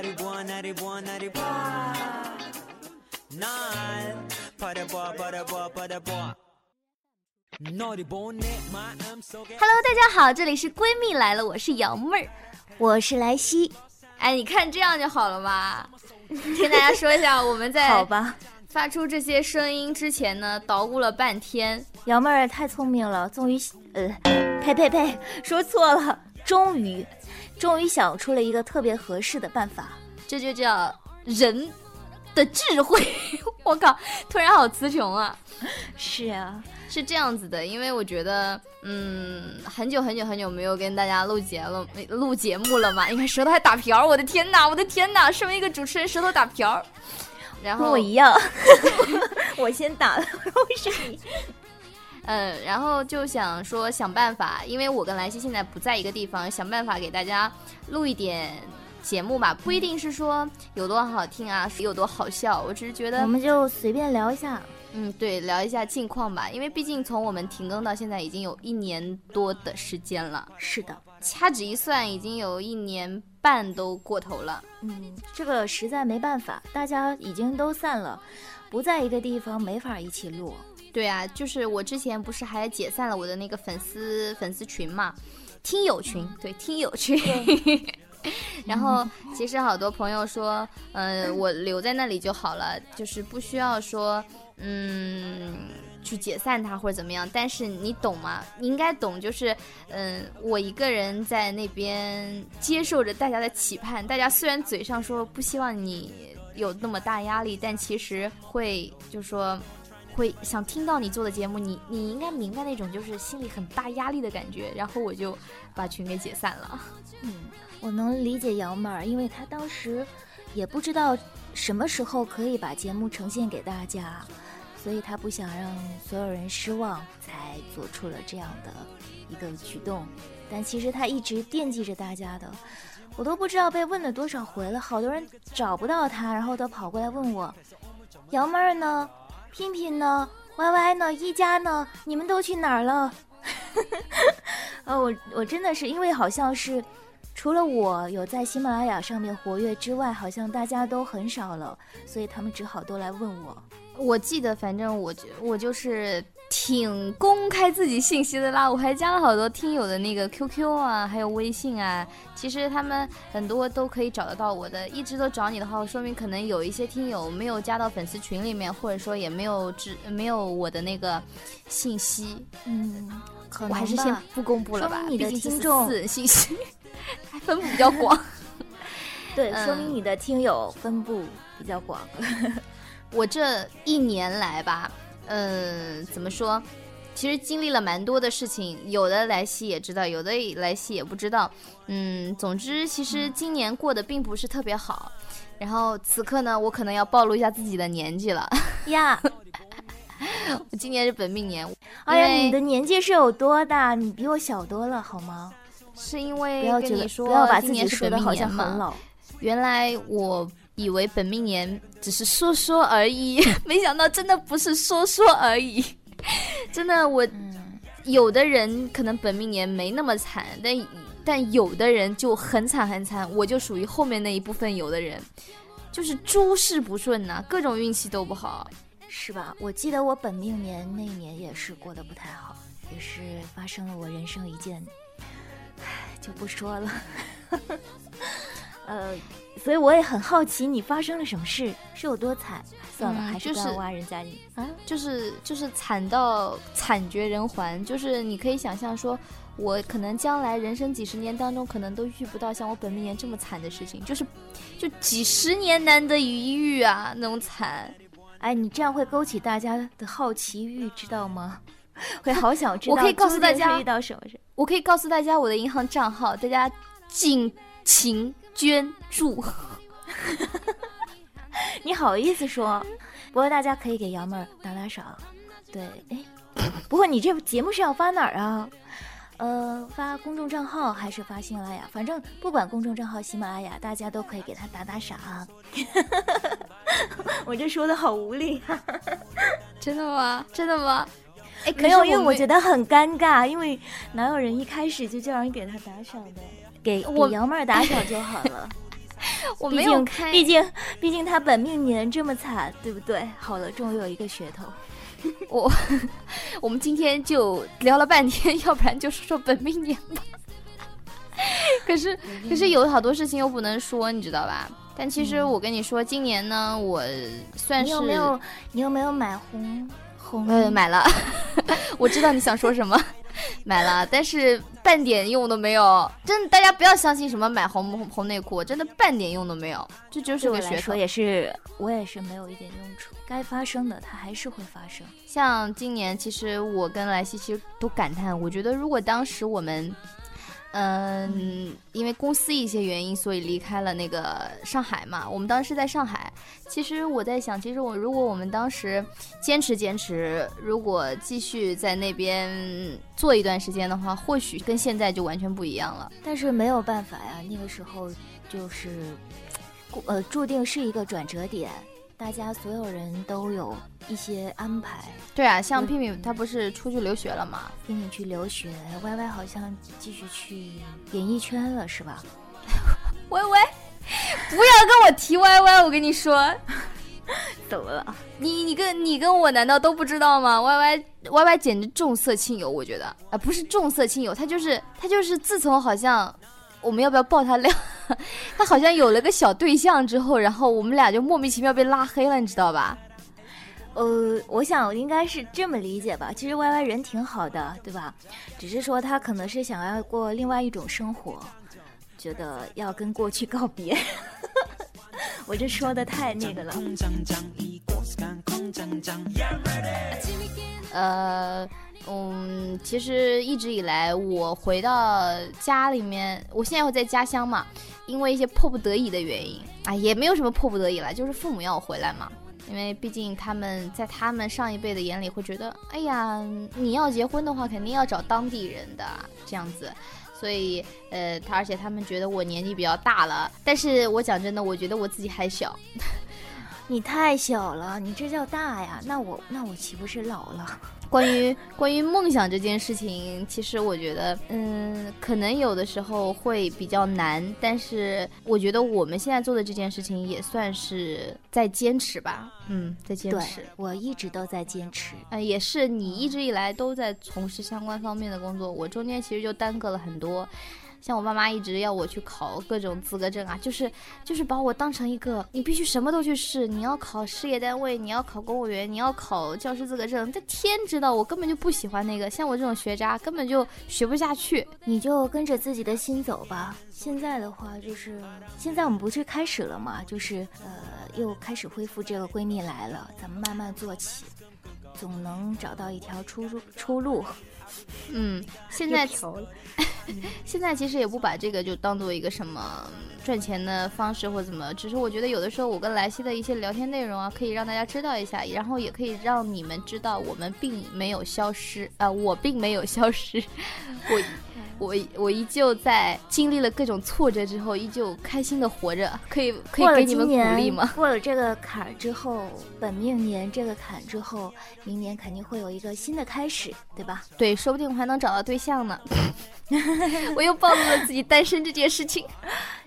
날이 부어 날이 부어 날이 부어 날 버려봐 버려봐 버려봐 너를 보내 마음속에 Hello，大家好，这里是闺蜜来了，我是瑶妹儿。我是莱西，哎，你看这样就好了嘛。听大家说一下，我们在好吧？发出这些声音之前呢，捣鼓了半天。瑶妹儿太聪明了，终于，呃，呸呸呸，说错了，终于， 终于想出了一个特别合适的办法。这就叫人的智慧。我靠，突然好词穷啊！是啊，是这样子的，因为我觉得，嗯，很久很久很久没有跟大家录节了，录节目了嘛。你看舌头还打瓢儿，我的天哪，我的天哪！身为一个主持人，舌头打瓢儿。然后跟我一样，我先打了，然后是你。嗯，然后就想说想办法，因为我跟兰溪现在不在一个地方，想办法给大家录一点节目吧，不一定是说有多好听啊，有多好笑，我只是觉得我们就随便聊一下。嗯，对，聊一下近况吧，因为毕竟从我们停更到现在已经有一年多的时间了。是的，掐指一算，已经有一年半都过头了。嗯，这个实在没办法，大家已经都散了，不在一个地方，没法一起录。对啊，就是我之前不是还解散了我的那个粉丝粉丝群嘛，听友群，对，听友群。然后其实好多朋友说，嗯、我留在那里就好了，就是不需要说，嗯，去解散它或者怎么样。但是你懂吗？你应该懂，就是，嗯，我一个人在那边接受着大家的期盼，大家虽然嘴上说不希望你有那么大压力，但其实会就说。会想听到你做的节目，你你应该明白那种就是心里很大压力的感觉，然后我就把群给解散了。嗯，我能理解瑶妹儿，因为她当时也不知道什么时候可以把节目呈现给大家，所以她不想让所有人失望，才做出了这样的一个举动。但其实她一直惦记着大家的，我都不知道被问了多少回了，好多人找不到她，然后都跑过来问我，瑶妹儿呢？拼拼呢歪歪呢？一家呢？你们都去哪儿了？呃，我我真的是因为好像是除了我有在喜马拉雅上面活跃之外，好像大家都很少了，所以他们只好都来问我。我记得，反正我就我就是挺公开自己信息的啦，我还加了好多听友的那个 QQ 啊，还有微信啊。其实他们很多都可以找得到我的，一直都找你的话，说明可能有一些听友没有加到粉丝群里面，或者说也没有知没有我的那个信息。嗯，可能我还是先不公布了吧，你的听众私人信息，还分布比较广。对，嗯说明你的听友分布比较广。我这一年来吧，嗯，怎么说？其实经历了蛮多的事情，有的莱西也知道，有的莱西也不知道。嗯，总之，其实今年过得并不是特别好。然后此刻呢，我可能要暴露一下自己的年纪了。呀，我今年是本命年，哎呀，你的年纪是有多大？你比我小多了，好吗？是因不为要觉得跟你说不要把自己说的好像。很老。原来我以为本命年只是说说而已，没想到真的不是说说而已。真的，我嗯，有的人可能本命年没那么惨，但但有的人就很惨很惨。我就属于后面那一部分有的人，就是诸事不顺呐、各种运气都不好。是吧？我记得我本命年那一年也是过得不太好，也是发生了我人生一件，唉，就不说了。呃，所以我也很好奇你发生了什么事，是有多惨？算了，嗯还是不要挖人家你啊。就是就是惨到惨绝人寰，就是你可以想象说，我可能将来人生几十年当中，可能都遇不到像我本命年这么惨的事情，就是就几十年难得一遇啊，那种惨。哎，你这样会勾起大家的好奇欲，知道吗？会好想知道。我可以告诉大家遇到什么事。我可以告诉大家我的银行账号，大家尽情捐助。你好意思说？不过大家可以给瑶妹儿打打赏。对，哎，不过你这节目是要发哪儿啊？呃，发公众账号还是发喜马拉雅？反正不管公众账号、喜马拉雅，大家都可以给他打打赏。我这说的好无力啊！真的吗？真的吗？哎，没有，因为我我觉得很尴尬，因为哪有人一开始就叫人给他打赏的？给我给瑶妹儿打赏就好了。我没有开，毕竟毕竟他本命年这么惨，对不对？好了，终于有一个噱头。我 我们今天就聊了半天，要不然就说说本命年吧。可是可是有好多事情又不能说，你知道吧？但其实我跟你说，今年呢，我算是你有没有你有没有买红红？呃买了，我知道你想说什么，买了，但是半点用都没有。真的，大家不要相信什么买红红红内裤，真的半点用都没有，这就是个噱头。也是，我也是没有一点用处。该发生的它还是会发生。像今年，其实我跟莱西其实都感叹，我觉得如果当时我们，嗯，因为公司一些原因，所以离开了那个上海嘛。我们当时在上海。其实我在想，其实我如果我们当时坚持坚持，如果继续在那边做一段时间的话，或许跟现在就完全不一样了。但是没有办法呀，那个时候就是，呃，注定是一个转折点，大家所有人都有一些安排。对啊，像嗯屁屁他不是出去留学了嘛？给你去留学，Y Y 好像继续去演艺圈了，是吧？歪歪，不要跟我提歪歪，我跟你说。怎么了？你你跟你跟我难道都不知道吗？Y Y Y Y 简直重色轻友，我觉得啊、不是重色轻友，他就是他就是自从好像我们要不要爆他料，他好像有了个小对象之后，然后我们俩就莫名其妙被拉黑了，你知道吧？呃，我想应该是这么理解吧。其实 Y Y 人挺好的，对吧？只是说他可能是想要过另外一种生活，觉得要跟过去告别。我这说的太那个了。呃，嗯，其实一直以来，我回到家里面，我现在会在家乡嘛，因为一些迫不得已的原因，啊，也没有什么迫不得已了，就是父母要我回来嘛。因为毕竟他们在他们上一辈的眼里会觉得，哎呀，你要结婚的话，肯定要找当地人的这样子，所以呃，他而且他们觉得我年纪比较大了，但是我讲真的，我觉得我自己还小，你太小了，你这叫大呀？那我那我岂不是老了？关于 关于梦想这件事情，其实我觉得，嗯，可能有的时候会比较难，但是我觉得我们现在做的这件事情也算是在坚持吧，嗯，在坚持。，我一直都在坚持。呃，也是你一直以来都在从事相关方面的工作，我中间其实就耽搁了很多。像我爸妈一直要我去考各种资格证啊，就是就是把我当成一个你必须什么都去试，你要考事业单位，你要考公务员，你要考教师资格证。这天知道，我根本就不喜欢那个，像我这种学渣根本就学不下去。你就跟着自己的心走吧。现在的话，就是现在我们不是开始了吗，就是呃，又开始恢复这个闺蜜来了，咱们慢慢做起，总能找到一条出路出路。嗯，现在，现在其实也不把这个就当做一个什么赚钱的方式或怎么，只是我觉得有的时候我跟莱西的一些聊天内容啊，可以让大家知道一下，然后也可以让你们知道我们并没有消失啊、我并没有消失，我 我我依旧在经历了各种挫折之后，依旧开心的活着，可以可以给你们鼓励吗？过了这个坎儿之后，本命年这个坎之后，明年肯定会有一个新的开始，对吧？对，说不定我还能找到对象呢。我又暴露了自己单身这件事情，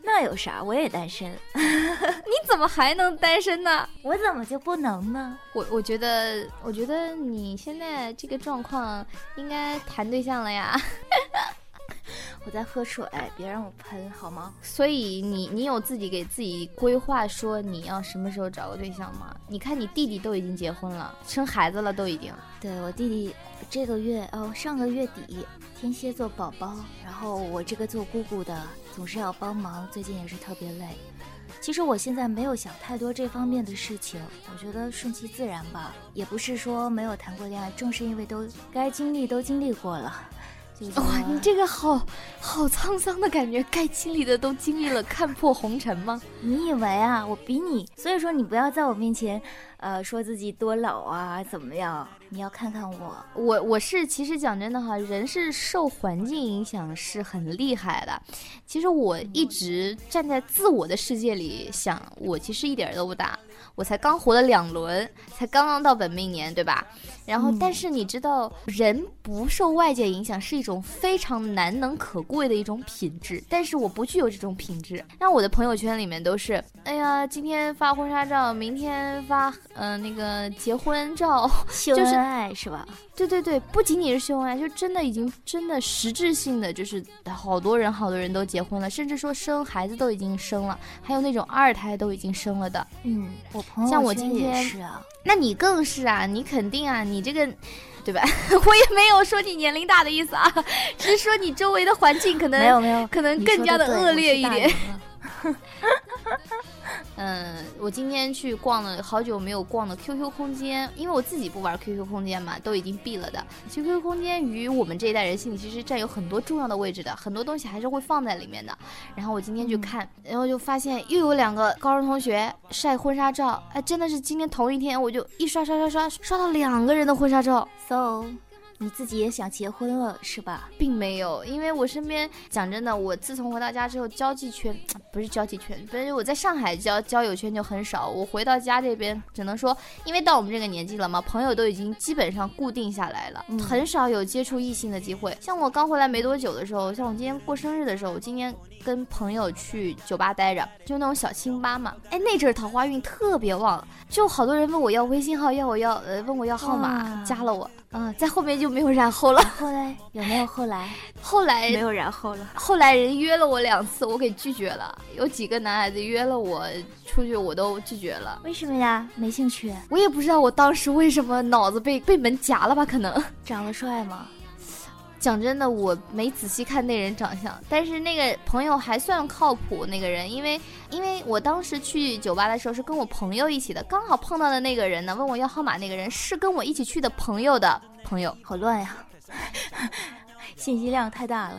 那有啥？我也单身，你怎么还能单身呢？我怎么就不能呢？我我觉得，我觉得你现在这个状况应该谈对象了呀。我在喝水，别让我喷好吗？所以你你有自己给自己规划说你要什么时候找个对象吗？你看你弟弟都已经结婚了，生孩子了都已经。对我弟弟这个月哦，上个月底天蝎座宝宝，然后我这个做姑姑的总是要帮忙，最近也是特别累。其实我现在没有想太多这方面的事情，我觉得顺其自然吧。也不是说没有谈过恋爱，正是因为都该经历都经历过了，哇、你这个好好沧桑的感觉，该经历的都经历了，看破红尘吗？你以为啊，我比你，所以说你不要在我面前呃，说自己多老啊，怎么样？你要看看我，我我是其实讲真的哈，人是受环境影响是很厉害的。其实我一直站在自我的世界里想，我其实一点都不大，我才刚活了两轮，才刚刚到本命年，对吧？然后，但是你知道，人不受外界影响是一种非常难能可贵的一种品质，但是我不具有这种品质。那我的朋友圈里面都是，哎呀，今天发婚纱照，明天发嗯那个结婚照，秀恩爱是吧？对对对，不仅仅是秀恩爱，就真的已经真的实质性的，就是好多人好多人都结婚了，甚至说生孩子都已经生了，还有那种二胎都已经生了的。嗯，我朋友像我今天是啊。那你更是啊，你肯定啊，你这个，对吧？我也没有说你年龄大的意思啊，只是说你周围的环境可能没有没有，可能更加的恶劣一点。嗯，我今天去逛了好久没有逛的 QQ 空间，因为我自己不玩 QQ 空间嘛，都已经闭了的。QQ 空间于我们这一代人心里其实占有很多重要的位置的，很多东西还是会放在里面的。然后我今天去看，然后就发现又有两个高中同学晒婚纱照，哎，真的是今天同一天，我就一刷刷刷刷刷到两个人的婚纱照，so。你自己也想结婚了是吧？并没有，因为我身边讲真的，我自从回到家之后，交际圈 不是交际圈，不是我在上海交交友圈就很少。我回到家这边，只能说，因为到我们这个年纪了嘛，朋友都已经基本上固定下来了，很少有接触异性的机会。像我刚回来没多久的时候，像我今天过生日的时候，我今天跟朋友去酒吧待着，就那种小清吧嘛。哎，那阵桃花运特别旺，就好多人问我要微信号，要我要呃问我要号码，加了我。嗯，在后面就没有然后了。后来有没有后来？后来没有然后了。后来人约了我两次，我给拒绝了。有几个男孩子约了我出去，我都拒绝了。为什么呀？没兴趣。我也不知道我当时为什么脑子被被门夹了吧？可能长得帅吗？讲真的，我没仔细看那人长相，但是那个朋友还算靠谱。那个人，因为因为我当时去酒吧的时候是跟我朋友一起的，刚好碰到的那个人呢，问我要号码那个人是跟我一起去的朋友的朋友，好乱呀，信息量太大了。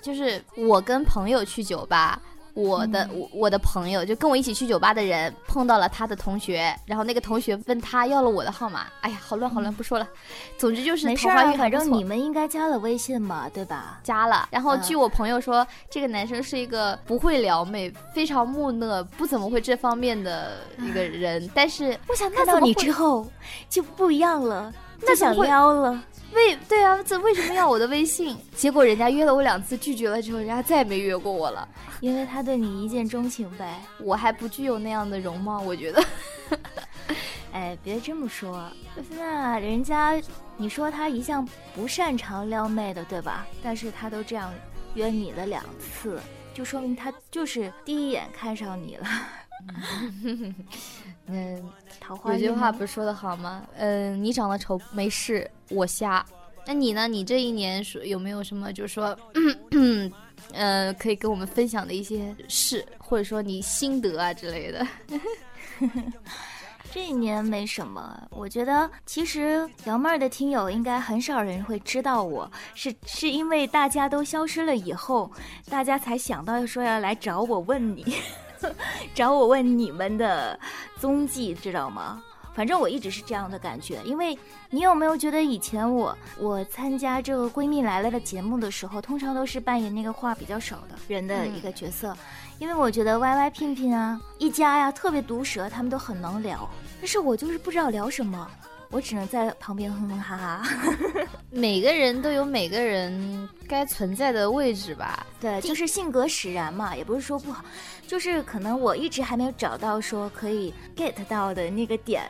就是我跟朋友去酒吧。我的我我的朋友就跟我一起去酒吧的人碰到了他的同学，然后那个同学问他要了我的号码。哎呀，好乱好乱，不说了。总之就是桃花运反正你们应该加了微信嘛，对吧？加了。然后据我朋友说，这个男生是一个不会撩妹、非常木讷、不怎么会这方面的一个人。但是我想看到你之后就不一样了，那想撩了。为对啊，这为什么要我的微信？结果人家约了我两次，拒绝了之后，人家再也没约过我了。因为他对你一见钟情呗。我还不具有那样的容貌，我觉得。哎，别这么说，那人家你说他一向不擅长撩妹的，对吧？但是他都这样约你了两次，就说明他就是第一眼看上你了。嗯，桃花有句话不是说的好吗？嗯，你长得丑没事，我瞎。那你呢？你这一年说有没有什么，就是说，嗯，可以跟我们分享的一些事，或者说你心得啊之类的？这一年没什么，我觉得其实瑶妹儿的听友应该很少人会知道我是，是因为大家都消失了以后，大家才想到说要来找我问你。找我问你们的踪迹，知道吗？反正我一直是这样的感觉。因为你有没有觉得以前我我参加这个闺蜜来了的节目的时候，通常都是扮演那个话比较少的人的一个角色？因为我觉得 Y Y 聘聘啊，一家呀特别毒舌，他们都很能聊，但是我就是不知道聊什么。我只能在旁边哼哼哈哈。每个人都有每个人该存在的位置吧？对，就是性格使然嘛，也不是说不好，就是可能我一直还没有找到说可以 get 到的那个点。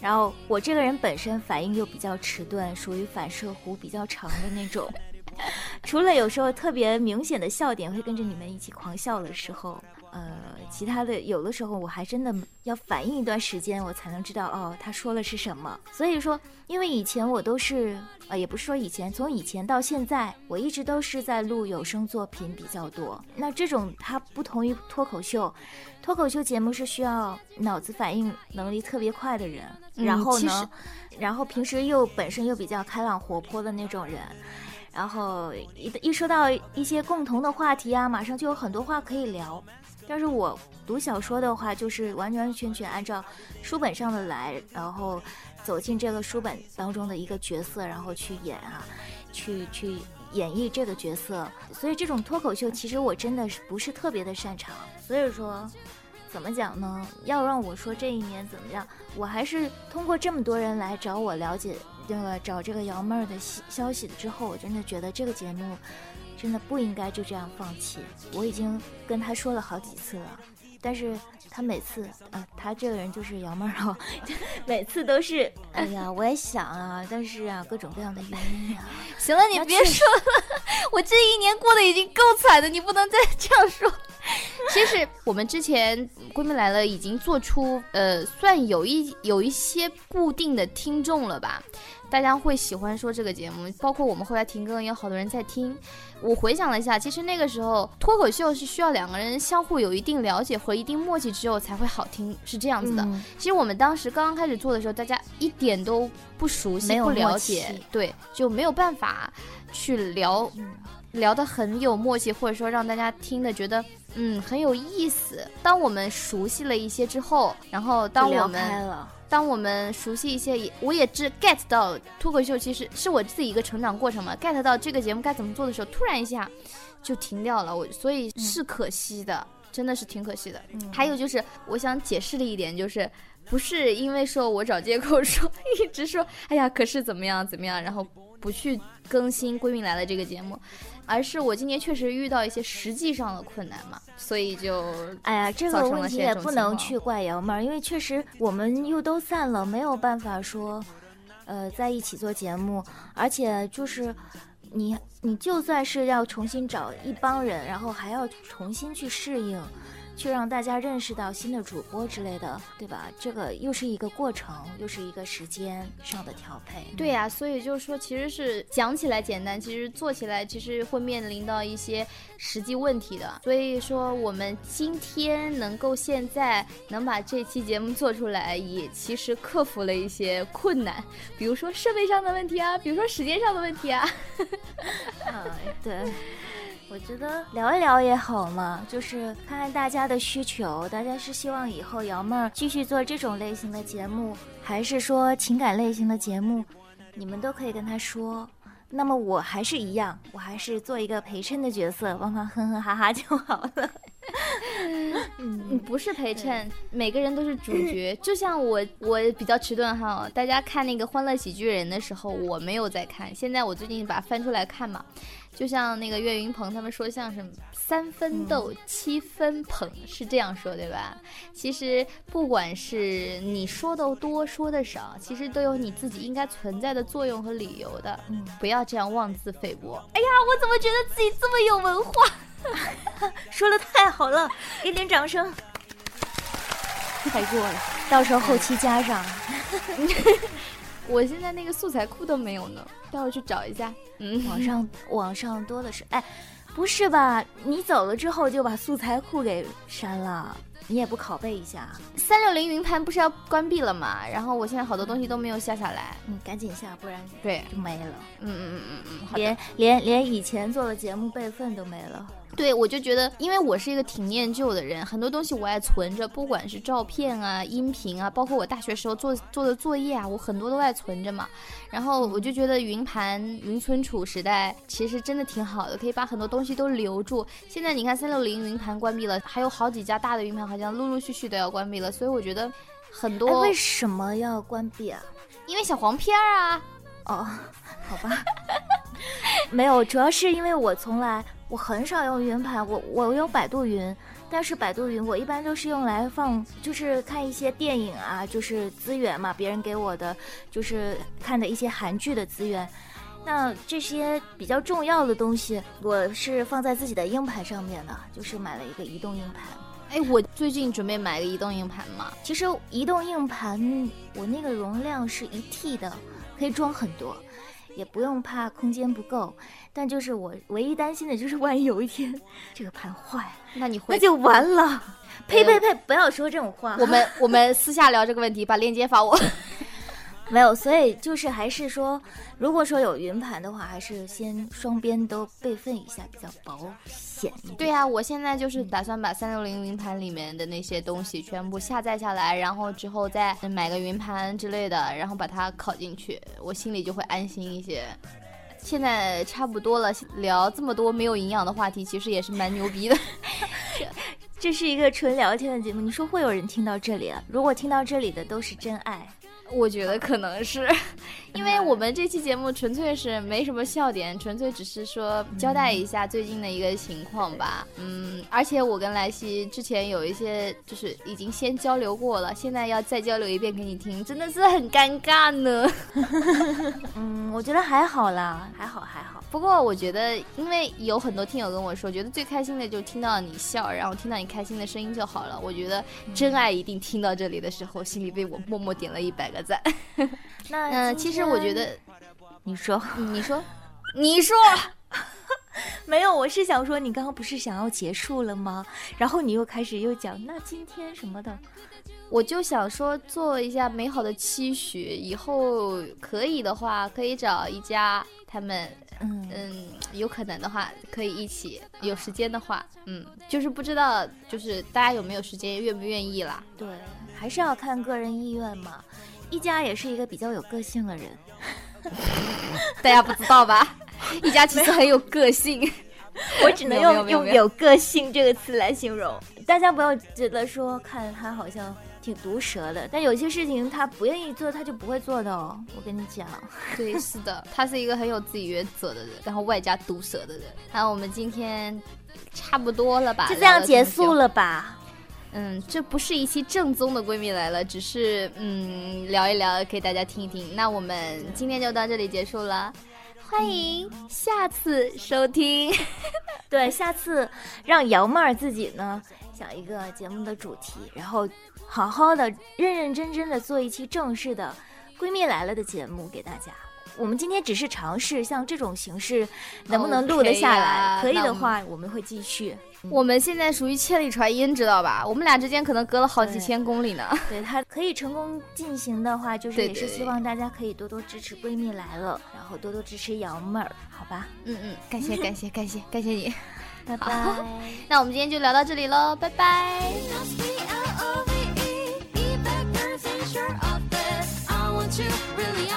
然后我这个人本身反应又比较迟钝，属于反射弧比较长的那种。除了有时候特别明显的笑点会跟着你们一起狂笑的时候。呃，其他的有的时候我还真的要反应一段时间，我才能知道哦，他说了是什么。所以说，因为以前我都是，呃，也不是说以前，从以前到现在，我一直都是在录有声作品比较多。那这种它不同于脱口秀，脱口秀节目是需要脑子反应能力特别快的人，然后呢，然后平时又本身又比较开朗活泼的那种人，然后一一说到一些共同的话题啊，马上就有很多话可以聊。但是我读小说的话，就是完完全全按照书本上的来，然后走进这个书本当中的一个角色，然后去演啊，去去演绎这个角色。所以这种脱口秀，其实我真的是不是特别的擅长。所以说，怎么讲呢？要让我说这一年怎么样，我还是通过这么多人来找我了解这个找这个瑶妹儿的消消息之后，我真的觉得这个节目。真的不应该就这样放弃。我已经跟他说了好几次了，但是他每次，呃，他这个人就是姚妹儿哦，每次都是，哎呀，我也想啊，但是啊，各种各样的原因啊。行了，你别说了，我这一年过得已经够惨的，你不能再这样说。其实我们之前闺蜜来了已经做出，呃，算有一有一些固定的听众了吧。大家会喜欢说这个节目，包括我们后来停更也有好多人在听。我回想了一下，其实那个时候脱口秀是需要两个人相互有一定了解和一定默契之后才会好听，是这样子的。其实我们当时刚刚开始做的时候，大家一点都不熟悉、不了解，对，就没有办法去聊，聊得很有默契，或者说让大家听的觉得嗯很有意思。当我们熟悉了一些之后，然后当我们。当我们熟悉一些，也我也知 get 到脱口秀其实是我自己一个成长过程嘛。get 到这个节目该怎么做的时候，突然一下就停掉了，我所以是可惜的，真的是挺可惜的。还有就是我想解释的一点就是，不是因为说我找借口说 一直说，哎呀，可是怎么样怎么样，然后不去更新《闺蜜来了》这个节目。而是我今年确实遇到一些实际上的困难嘛，所以就哎呀，这个问题也不能去怪瑶妹儿，因为确实我们又都散了，没有办法说，呃，在一起做节目，而且就是你你就算是要重新找一帮人，然后还要重新去适应。去让大家认识到新的主播之类的，对吧？这个又是一个过程，又是一个时间上的调配。对呀，所以就是说，其实是讲起来简单，其实做起来其实会面临到一些实际问题的。所以说，我们今天能够现在能把这期节目做出来，也其实克服了一些困难，比如说设备上的问题啊，比如说时间上的问题啊。嗯，对。我觉得聊一聊也好嘛，就是看看大家的需求，大家是希望以后瑶妹儿继续做这种类型的节目，还是说情感类型的节目，你们都可以跟他说。那么我还是一样，我还是做一个陪衬的角色，帮忙哼哼哈哈就好了。嗯，不是陪衬，每个人都是主角。就像我，我比较迟钝哈。大家看那个《欢乐喜剧人》的时候，我没有在看。现在我最近把它翻出来看嘛。就像那个岳云鹏他们说相声，三分逗，七分捧，是这样说对吧？其实不管是你说的多，说的少，其实都有你自己应该存在的作用和理由的。嗯，不要这样妄自菲薄。哎呀，我怎么觉得自己这么有文化？说的太好了，给点掌声！太过了，到时候后期加上。我现在那个素材库都没有呢，待会儿去找一下。嗯，网上网上多的是。哎，不是吧？你走了之后就把素材库给删了？你也不拷贝一下？三六零云盘不是要关闭了吗？然后我现在好多东西都没有下下来。嗯，赶紧下，不然对就没了。嗯嗯嗯嗯嗯，连连连以前做的节目备份都没了。对，我就觉得，因为我是一个挺念旧的人，很多东西我爱存着，不管是照片啊、音频啊，包括我大学时候做做的作业啊，我很多都爱存着嘛。然后我就觉得云盘、云存储时代其实真的挺好的，可以把很多东西都留住。现在你看三六零云盘关闭了，还有好几家大的云盘好像陆陆续续都要关闭了，所以我觉得很多。为什么要关闭啊？因为小黄片儿啊。哦，好吧。没有，主要是因为我从来。我很少用云盘，我我用百度云，但是百度云我一般都是用来放，就是看一些电影啊，就是资源嘛，别人给我的，就是看的一些韩剧的资源。那这些比较重要的东西，我是放在自己的硬盘上面的，就是买了一个移动硬盘。哎，我最近准备买个移动硬盘嘛。其实移动硬盘我那个容量是一 T 的，可以装很多，也不用怕空间不够。但就是我唯一担心的就是，万一有一天这个盘坏了，那你那就完了。呸呸呸！不要说这种话。我们我们私下聊这个问题，把链接发我。没有，所以就是还是说，如果说有云盘的话，还是先双边都备份一下，比较保险一点。对呀、我现在就是打算把三六零云盘里面的那些东西全部下载下来，然后之后再买个云盘之类的，然后把它拷进去，我心里就会安心一些。现在差不多了，聊这么多没有营养的话题，其实也是蛮牛逼的。这是一个纯聊天的节目，你说会有人听到这里啊？如果听到这里的都是真爱，我觉得可能是，因为我们这期节目纯粹是没什么笑点，纯粹只是说交代一下最近的一个情况吧。嗯，而且我跟莱西之前有一些就是已经先交流过了，现在要再交流一遍给你听，真的是很尴尬呢。嗯，我觉得还好啦，还好还好。不过我觉得，因为有很多听友跟我说，觉得最开心的就是听到你笑，然后听到你开心的声音就好了。我觉得真爱一定听到这里的时候，心里为我默默点了一百个赞。那嗯，今其实我觉得，你说 你说，你说。没有，我是想说，你刚刚不是想要结束了吗？然后你又开始又讲，那今天什么的，我就想说做一下美好的期许，以后可以的话，可以找一家他们，嗯嗯，有可能的话可以一起，有时间的话，嗯，就是不知道就是大家有没有时间，愿不愿意啦？对，还是要看个人意愿嘛。一家也是一个比较有个性的人 大家不知道吧？一家其实很有个性，我只能用用有个性这个词来形容。大家不要觉得说看他好像挺毒舌的，但有些事情他不愿意做，他就不会做的哦。我跟你讲，对，是的，他是一个很有自己原则的人，然后外加毒舌的人。那我们今天差不多了吧？就这样结束了吧？嗯，这不是一期正宗的闺蜜来了，只是嗯聊一聊给大家听一听。那我们今天就到这里结束了，欢迎下次收听。对，下次让姚妹儿自己呢想一个节目的主题，然后好好的、认认真真的做一期正式的《闺蜜来了》的节目给大家。我们今天只是尝试，像这种形式能不能录得下来呀可以的话，我们会继续。我们现在属于千里传音，知道吧？我们俩之间可能隔了好几千公里呢。对 它可以成功进行的话，就是也是希望大家可以多多支持闺蜜来了，然后多多支持瑶妹儿，好吧？嗯嗯，感谢感谢感谢感谢你。拜拜。那我们今天就聊到这里喽，拜拜。picture of this. I want you really.